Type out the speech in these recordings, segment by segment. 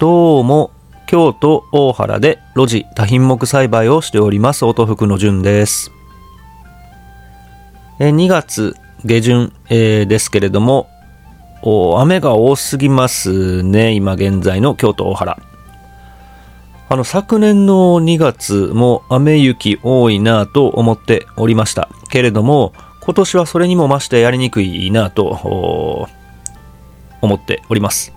どうも、京都大原で路地多品目栽培をしております、音福の順です。え2月下旬、えですけれども、雨が多すぎますね、今現在の京都大原。あの、昨年の2月も雨雪多いなと思っておりました。けれども、今年はそれにも増してやりにくいなと思っております。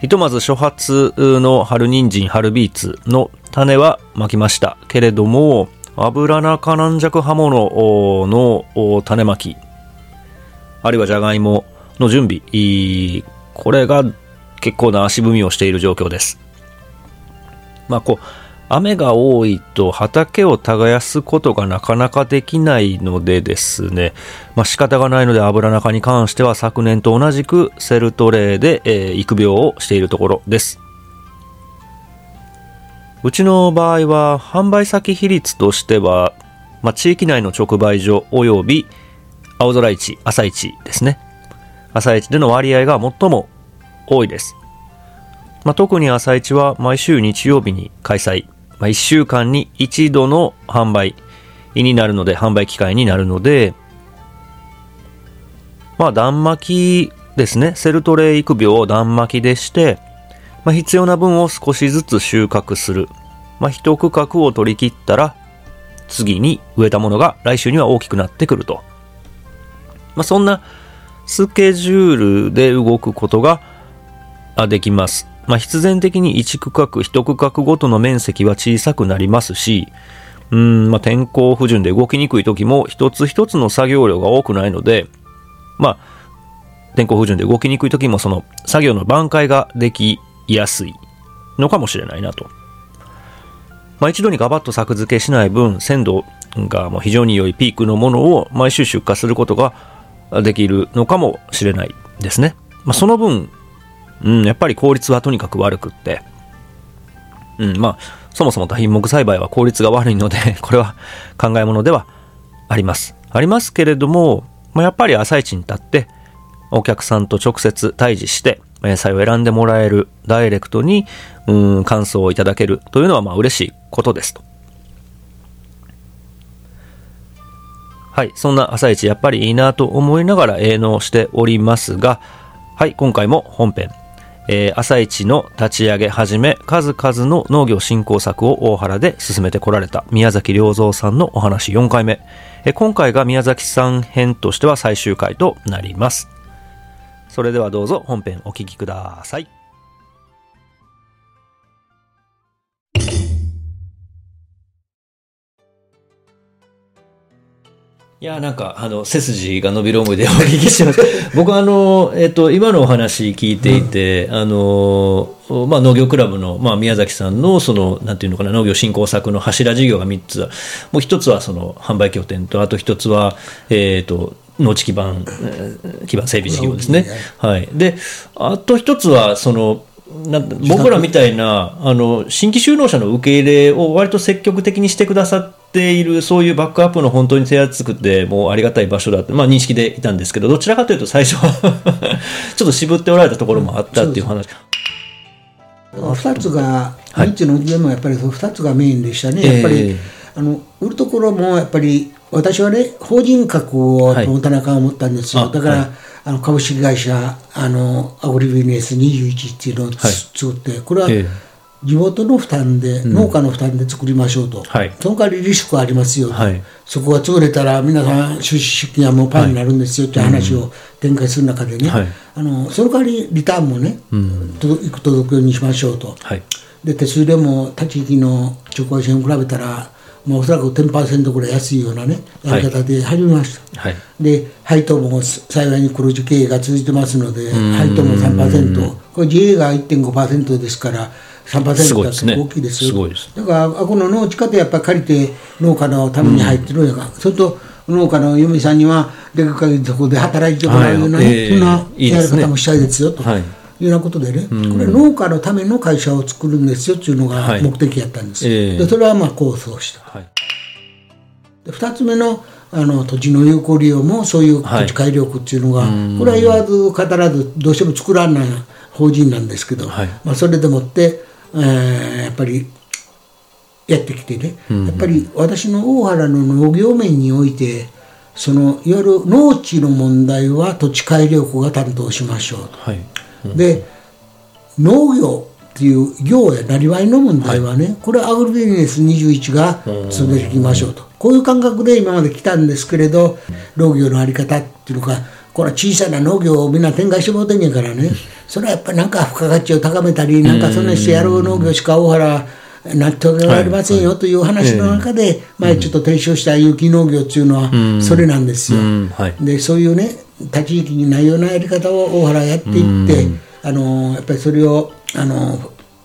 ひとまず初発の春人参、春ビーツの種はまきました。けれども、油中軟弱刃物の種まき、あるいはじゃがいもの準備、これが結構な足踏みをしている状況です。まあこう、雨が多いと畑を耕すことがなかなかできないのでですね、まあ仕方がないので油中に関しては昨年と同じくセルトレーで、えー育苗をしているところです。うちの場合は販売先比率としては、まあ、地域内の直売所及び青空市、朝市ですね。朝市での割合が最も多いです。まあ、特に朝市は毎週日曜日に開催。まあ、1週間に一度の販売になるので、販売機会になるので、まあ、断巻きですね。セルトレイ育苗を断巻きでして、まあ、必要な分を少しずつ収穫する。まあ、一区画を取り切ったら、次に植えたものが来週には大きくなってくると。まあ、そんなスケジュールで動くことができます。まあ、必然的に1区画、1区画ごとの面積は小さくなりますし、うん、まあ、天候不順で動きにくい時も一つ一つの作業量が多くないので、まあ、天候不順で動きにくい時もその作業の挽回ができやすいのかもしれないなと。まあ、一度にガバッと作付けしない分、鮮度がもう非常に良いピークのものを毎週出荷することができるのかもしれないですね。まあ、その分、うん、やっぱり効率はとにかく悪くって。うん、まあ、そもそも多品目栽培は効率が悪いので、これは考え物ではあります。ありますけれども、まあ、やっぱり朝市に立って、お客さんと直接対峙して、野菜を選んでもらえる、ダイレクトに、うん、感想をいただけるというのは、まあ、嬉しいことですと。はい、そんな朝市やっぱりいいなと思いながら営農しておりますが、はい、今回も本編、えー朝市の立ち上げはじめ数々の農業振興策を大原で進めてこられた宮崎良三さんのお話4回目、えー今回が宮崎さん編としては最終回となります。それではどうぞ本編お聴きください。いや、なんか、あの、背筋が伸びる思いでお聞きします。僕は、あの、えっと、今のお話聞いていて、あの、まあ、農業クラブの、まあ、宮崎さんの、その、なんていうのかな、農業振興策の柱事業が3つ。もう一つは、その、販売拠点と、あと一つは、えっと、農地基盤、えー基盤整備事業ですね。はい。で、あと一つは、その、僕らみたいなあの新規就農者の受け入れを割と積極的にしてくださっているそういうバックアップの本当に手厚くてもうありがたい場所だって、まあ、認識でいたんですけどどちらかというと最初は ちょっと渋っておられたところもあったっていう話、2つが、はい。うちのでもやっぱりその2つがメインでしたね、ええ。やっぱりあの売るところもやっぱり私はね法人格をはい。持たなあかん思ったんですよ、あだから、はいあの株式会社あのアグリビジネス21っていうのを作ってこれはえ地元の負担で、農家の負担で作りましょうと、はい。その代わりリスクありますよと、はい。そこが潰れたら皆さん出資出金はもうパンになるんですよっていう話を展開する中でね、はい。あのその代わりリターンもね、届いく届くようにしましょうと。はい。で手数料も他地域の直売所に比べたら、まあ、おそらく10%ぐらい安いようなねやり方で始めました、はい。で配当も幸いに黒字経営が続いてますので配当も3%これ GA が1.5%ですから3%だとすごいですね。大きいですだからあこの農地課でやっぱり借りて農家のために入ってるんやから、それと農家の嫁さんにはできる限りそこで働いてもらうようなそんないやり方もしたいですよと。はいいうようなことでね、これ農家のための会社を作るんですよっていうのはい。が目的やったんです、ええ。でそれはまあ構想した。はい。で2つ目のあの土地の有効利用もそういうはい。土地改良区っていうのが、これは言わず語らずどうしても作らない法人なんですけど、はい。まあ、それでもって、えーやっぱりやってきてね、やっぱり私の大原の農業面においてそのいわゆる農地の問題は土地改良区が担当しましょうと。はいで農業っていう業やなりわいの問題はね、これはアグリビジネス21が進めていきましょうと。こういう感覚で今まで来たんですけれど農業の在り方っていうのかこれは小さな農業をみんな展開してもらってんやからね。それはやっぱりなんか付加価値を高めたりなんかそんなしてやろう農業しか大原は納得がありませんよという話の中で前ちょっと提唱した有機農業っていうのはそれなんですよ。でそういうね立ち位置にないようなやり方を大原はやっていって、あのやっぱりそれをあの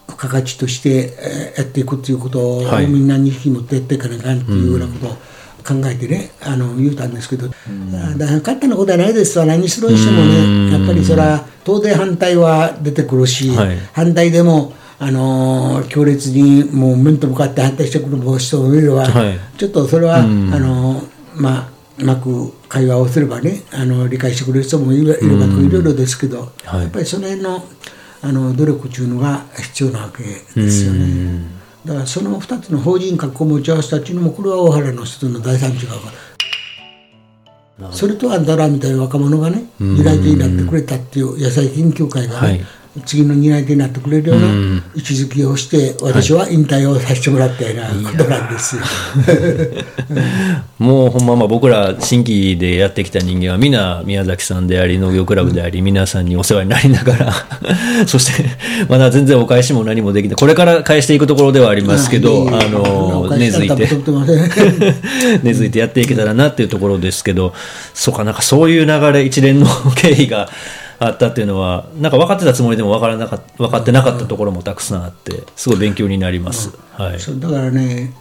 付加価値として、えーやっていくっていうことを、はい。みんなに引き持ってやっていかなあかんっていうようなことを考えてねあの言うたんですけど、あだから簡単なことはないですわ。何するにしてもねやっぱりそれは当然反対は出てくるし、はい。反対でもあのー強烈にもう面と向かって反対してくる人もいれば、はい。ちょっとそれは、あのーまあうまく会話をすればねあの理解してくれる人もいればいろいろですけど、はい。やっぱりその辺のあの努力というのが必要なわけですよね。だからその2つの法人格を持ち合わせたっていうのもこれは大原の一つの大産地が分かる。それとあんたらみたいな若者がね担い手になってくれたっていう野菜研究会がね、はい次の担い手になってくれるような位置づけをして私は引退をさせてもらったようなことなんです。よ。もうほんままあ僕ら新規でやってきた人間はみんな宮崎さんであり農業クラブであり皆さんにお世話になりながら そしてまだ全然お返しも何もできないこれから返していくところではありますけどあの根付いて。根付いてやっていけたらなっていうところですけどそうかなんかそういう流れ一連の経緯があったっていうのはなんか分かってたつもりでも分からなか分かってなかったところもたくさんあってすごい勉強になります。はいそうだからね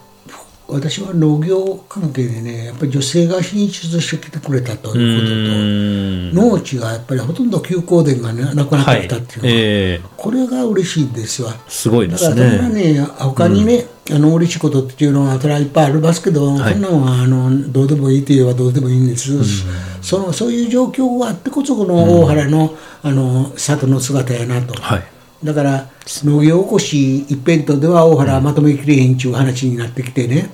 私は農業関係でねやっぱり女性が進出してきてくれたということと農地がやっぱりほとんど休耕田が、ね、なくなってきたっていうのは、ええこれが嬉しいんですわ。すごいですだからね。ね、他にね、あの嬉しいことっていうのは、それはいっぱいありますけど、はい。そんなのはあのどうでもいいといえばどうでもいいんです、そのそういう状況があってこそ、この大原の,、あの里の姿やなと。はい。だから農業おこし一辺倒では大原はまとめきれへんちゅう話になってきてね。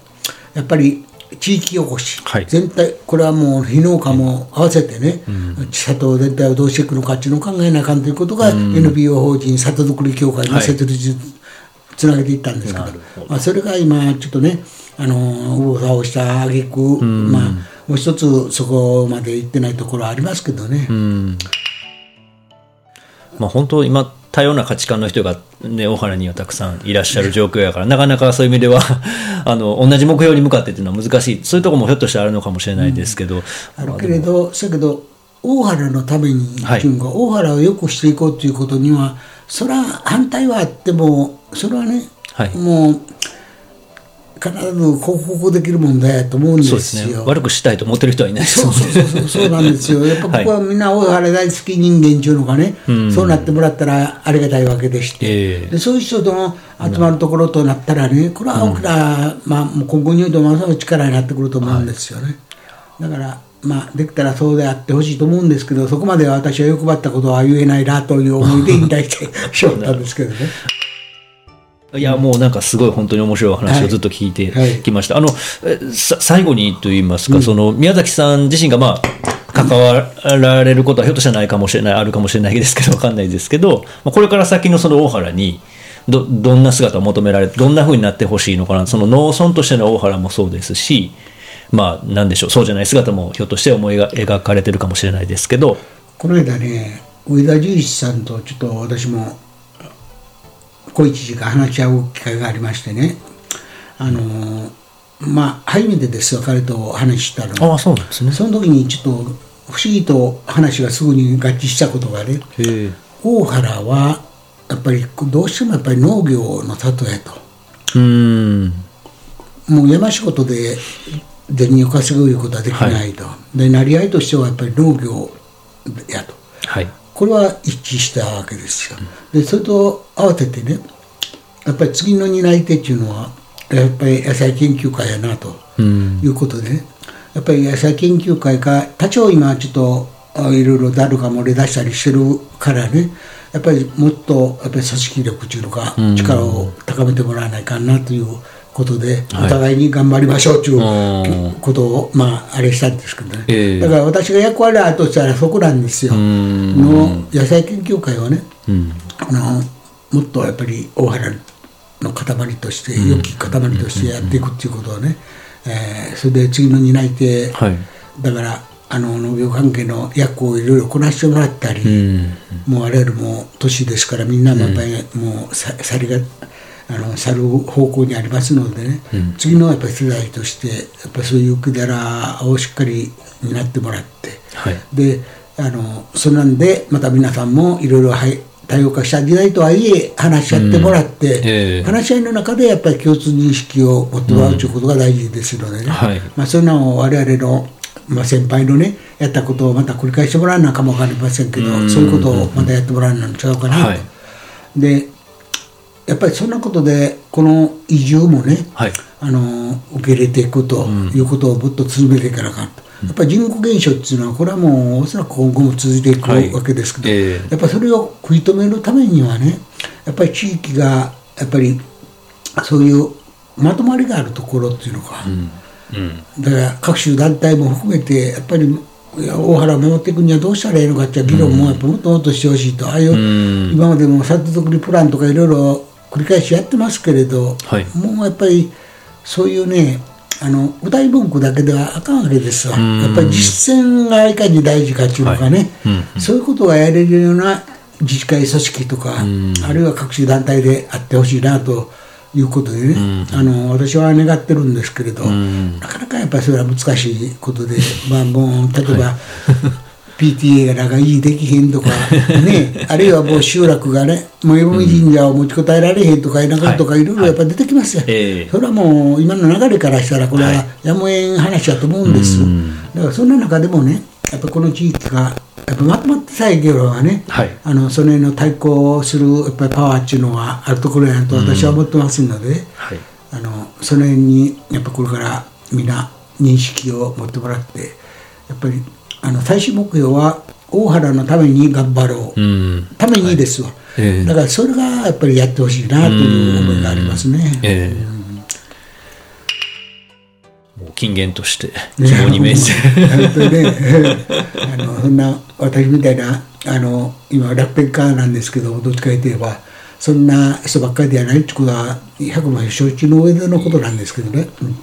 やっぱり地域おこし、はい。全体これはもう非農家も合わせてね、里全体をどうしていくのかっていうのを考えなあかんということが、NPO 法人里づくり協会の設立につなげていったんですけど,、まあ、それが今ちょっとねあの右往左往した挙句、まあもう一つそこまで行ってないところはありますけどね、まあ、本当、今、多様な価値観の人が、ね、大原にはたくさんいらっしゃる状況やから、なかなかそういう意味では あの同じ目標に向かってっていうのは難しい、そういうところもひょっとしたらあるのかもしれないですけど、あるけれど、せやけど、大原のために、はい。っていうか大原を良くしていこうということには、それは反対はあっても、それはね、はいもう、必ず克服できる問題やと思うんですすねよ。、悪くしたいと思ってる人はいないですそう。そうそうそうなんですよ。やっぱここはみんな大原大好き人間っていうのがね、そうなってもらったらありがたいわけでして、ええでそういう人との集まるところとなったらね、これは大きな、まあ、もう今後においてもますます力になってくると思うんですよね。だから、まあ、できたらそうであってほしいと思うんですけど、そこまでは私は欲張ったことは言えないなという思いで引退してしまったんですけどね。いや、もうなんかすごい本当に面白いお話をずっと聞いてはい。きました。あの、えさ最後にと言いますか、その、宮崎さん自身がまあ、関わられることはひょっとしたらないかもしれない、あるかもしれないですけど、わかんないですけど、まあこれから先のその大原に、ど、どんな姿を求められて、どんな風になってほしいのかな、その農村としての大原もそうですし、まあ、なんでしょう、そうじゃない姿もひょっとして思いが描かれてるかもしれないですけど、この間ね、上田十一さんとちょっと私も小一時間話し合う機会がありましてね、あのーまあ、初めてですよ、彼と話したの。ああ、そうなんですね。その時にちょっと不思議と話がすぐに合致したことがね。大原はやっぱりどうしてもやっぱり農業の里やと。うーん。もう山仕事で銭を稼ぐいうことはできないと、で成り合いとしてはやっぱり農業やとはい。これは一致したわけですよでそれと合わせてねやっぱり次の担い手っていうのはやっぱり野菜研究会やなとうん。いうことでねやっぱり野菜研究会が多少今ちょっとあいろいろダルが漏れ出したりしてるからねやっぱりもっとやっぱり組織力っていうのかうん力を高めてもらわないかなということで、はい。お互いに頑張りましょうといううん。ことをまああれしたんですけどね、ええ。だから私が役割あるとしたらそこなんですよ、ん。の野菜研究会はねうん。あのもっとやっぱり大原の塊として良き塊としてやっていくっていうことをね、えーそれで次の担い手、はい。だからあの農業関係の役をいろいろこなしてもらったり、うん。もう我々も年ですからみんなもやっぱりもうさ去りがあの去る方向にありますのでね、次のやっぱり世代としてやっぱりそういう受け皿をしっかり担ってもらって、はい。であのそんなんでまた皆さんもいろいろはい多様化した時代とはいえ話し合ってもらって、うん。ええ。話し合いの中でやっぱり共通認識を持ってもらうということが大事ですのでね、はい。まあ、そういうのを我々の、まあ、先輩のねやったことをまた繰り返してもらうのかも分かりませんけど、うん。そういうことをまたやってもらうの違うかなと、はい。でやっぱりそんなことでこの移住もね、はい。あの受け入れていくということをもっと続めていかなあかんと、やっぱり人口減少っていうのはこれはもうおそらく今後も続いていくはい。わけですけど、ええ。やっぱりそれを食い止めるためにはねやっぱり地域がやっぱりそういうまとまりがあるところっていうのか、うん。だから各種団体も含めてやっぱり大原を守っていくにはどうしたらいいのかっていう議論もやっぱもっともっとしてほしいと、ああいううん。今までも里作りプランとかいろいろ繰り返しやってますけれど、はい。もうやっぱりそういうねあの歌い文句だけではあかんわけですわ、ん。やっぱり実践がいかに大事かっていうのがね、はい。そういうことがやれるような自治会組織とか、あるいは各種団体であってほしいなということでね、あの私は願ってるんですけれど、ん。なかなかやっぱりそれは難しいことで、まあ、もう例えば、PTA らがいいできへんとか、ね、あるいはもう集落がね、もう読神社を持ちこたえられへんとか、田舎とかい。ろいろやっぱ出てきますよ、ええ。それはもう今の流れからしたら、これはやむをえん話だと思うんです、だからそんな中でもね、やっぱこの地域が、やっぱまとまってさえいけばね、はい。あのそれの対抗するやっぱりパワーっていうのはあるところやと私は思ってますので、はい。あのその辺にやっぱこれからみんな認識を持ってもらってやっぱりあの最終目標は大原のために頑張ろう、うん。ためにですわ、ええ。だからそれがやっぱりやってほしいなという思いがありますね。えう金言として希望に銘じて。本当にね、あのそんな私みたいなあの今楽天家なんですけどどっちかといえばそんな人ばっかりではないってことは100万承知の上でのことなんですけどね。うん。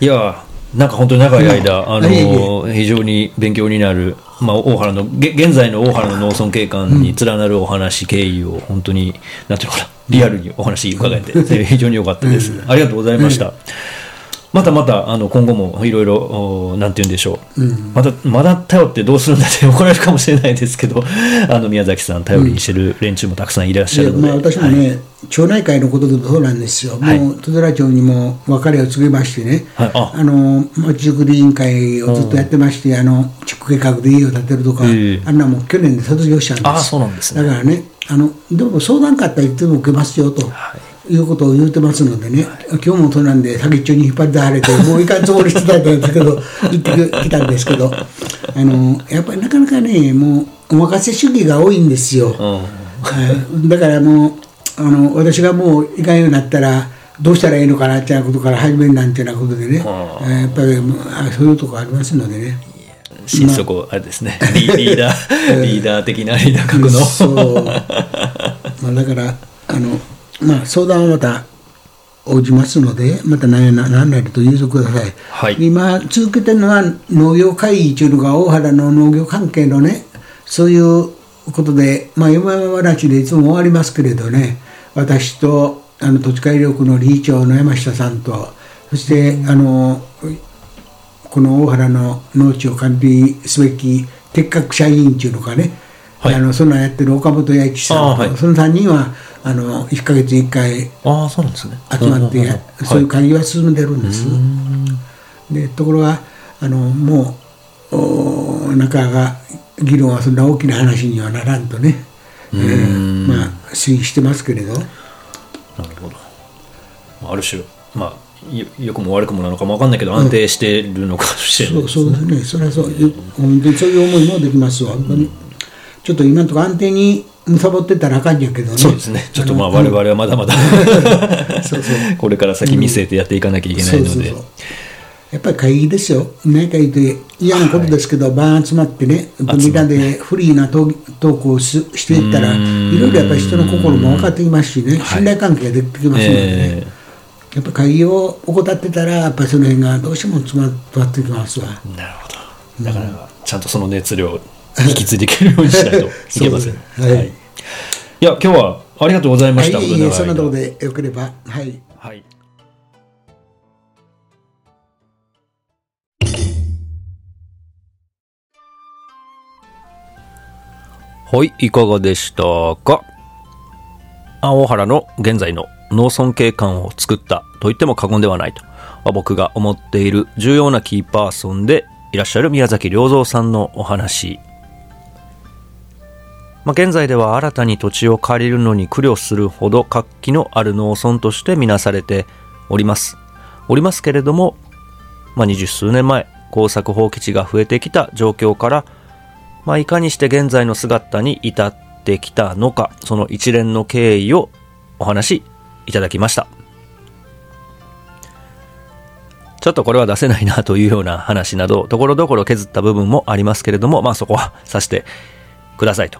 いやなんか本当に長い間、あうん。いえいの非常に勉強になる、まあ、大原のげ現在の大原の農村景観に連なるお話、経緯を本当になんていうのかなリアルにお話伺えて、え ー非常に良かったです、ありがとうございました、またまたあの今後もいろいろおなんて言うんでしょう、またまだ頼ってどうするんだって 怒られるかもしれないですけどあの宮崎さん頼りにしてる連中もたくさんいらっしゃるので、私もね、町内会のことでもそうなんですよ、はい。もう戸寺町にも別れを告げましてね、はい。あ。あのまちづくり委員会をずっとやってまして、あの地区計画で家を建てるとか、ええ。あんなもん去年で卒業したんです。あそうなんですね。だからねあの、でも相談かったらいつでも受けますよと。はい。いうことを言うてますのでね、今日もそうなんで、先っちょに引っ張り出されて、もういかんつもりしてたんですけど、行ってきたんですけど、あのやっぱりなかなかね、もうお任せ主義が多いんですよ。だからもうあの私がもういかんようになったらどうしたらいいのかなっていうことから始めるなんていうようなことでね、やっぱりそういうとこありますのでね。心底あ。れですね。リリーダー リーダー的なリーダー格の。そう、まあ、だからあの、まあ、相談はまた応じますのでまた何や何なりと言うてください、はい。今続けてるのは農業会議というのが大原の農業関係のねそういうことで、まあ、山々話でいつも終わりますけれどね私とあの土地改良区の理事長の山下さんとそしてあのこの大原の農地を管理すべき鉄格社員っていうのかね、はい。あのそんなんやってる岡本八一さんと、あはい。その3人はあの1か月1回ああそうなんですね。集まってそういう会議は進んでるんです。でところがあのもうおなかなか議論はそんな大きな話にはならんとね、えーまあ推移してますけれど。なるほど。ある種まあよ良くも悪くもなのかも分かんないけど安定してるのかもしれないそうそうですね。それはそう。いう本当にそういう思いもできますわ、本当に。ちょっと今のところ安定にむさぼってたらあかんやけどね。そうですね。ちょっとまあ我々はまだまだ そうそう。これから先見据えてやっていかなきゃいけないので。そうそうそうやっぱり会議ですよ、何回言って嫌なことですけど、バーン集まってね、みんなでフリーなトークをししていったら、いろいろやっぱり人の心も分かってきますしね、信頼関係ができてきますのでね、え。やっぱ会議を怠ってたら、やっぱりその辺がどうしても詰まってきますわ。ーなるほど。だからちゃんとその熱量を引き継いでいけるようにしないと いけません。そうですはい。い。や今日はありがとうございました、はい、いいそんなところでよければ、はい。はいはい、いかがでしたか？青原の現在の農村景観を作ったと言っても過言ではないと、僕が思っている重要なキーパーソンでいらっしゃる宮崎良三さんのお話。まあ、現在では新たに土地を借りるのに苦慮するほど活気のある農村としてみなされております。おりますけれども、まあ、二十数年前、耕作放棄地が増えてきた状況から、まあ、いかにして現在の姿に至ってきたのか、その一連の経緯をお話しいただきました。ちょっとこれは出せないなというような話など、ところどころ削った部分もありますけれども、まあそこはさしてくださいと。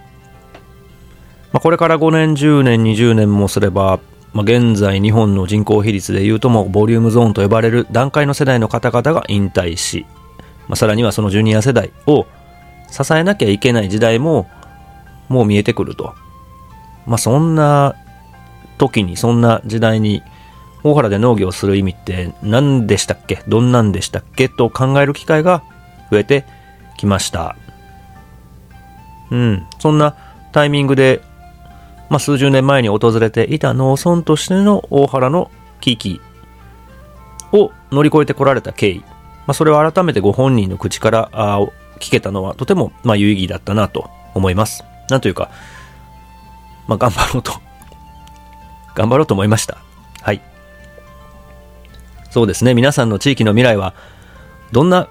まあこれから5年、10年、20年もすれば、まあ現在日本の人口比率でいうともボリュームゾーンと呼ばれる段階の世代の方々が引退し、まあさらにはそのジュニア世代を支えなきゃいけない時代ももう見えてくると。まあそんな時に、そんな時代に大原で農業する意味って何でしたっけ？どんなんでしたっけ？と考える機会が増えてきました。うん。そんなタイミングで、まあ、数十年前に訪れていた農村としての大原の危機を乗り越えてこられた経緯。まあ、それを改めてご本人の口からあ聞けたのはとても、まあ、有意義だったなと思います。なんというか、まあ、頑張ろうと。頑張ろうと思いました。はい。そうですね。皆さんの地域の未来は、どんな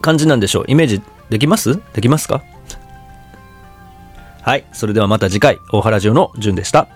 感じなんでしょう？イメージできます？できますか？はい。それではまた次回、大原城の順でした。